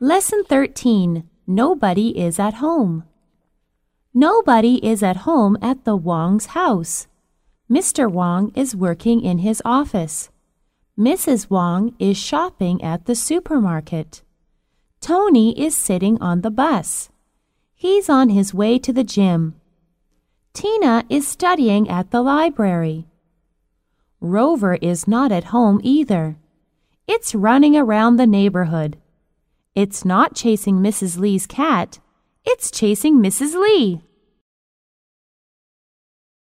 Lesson 13 Nobody is at home. Nobody is at home at the Wang's house. Mr. Wang is working in his office. Mrs. Wang is shopping at the supermarket. Tony is sitting on the bus. He's on his way to the gym. Tina is studying at the library. Rover is not at home either. It's running around the neighborhood. It's not chasing Mrs. Lee's cat. It's chasing Mrs. Lee.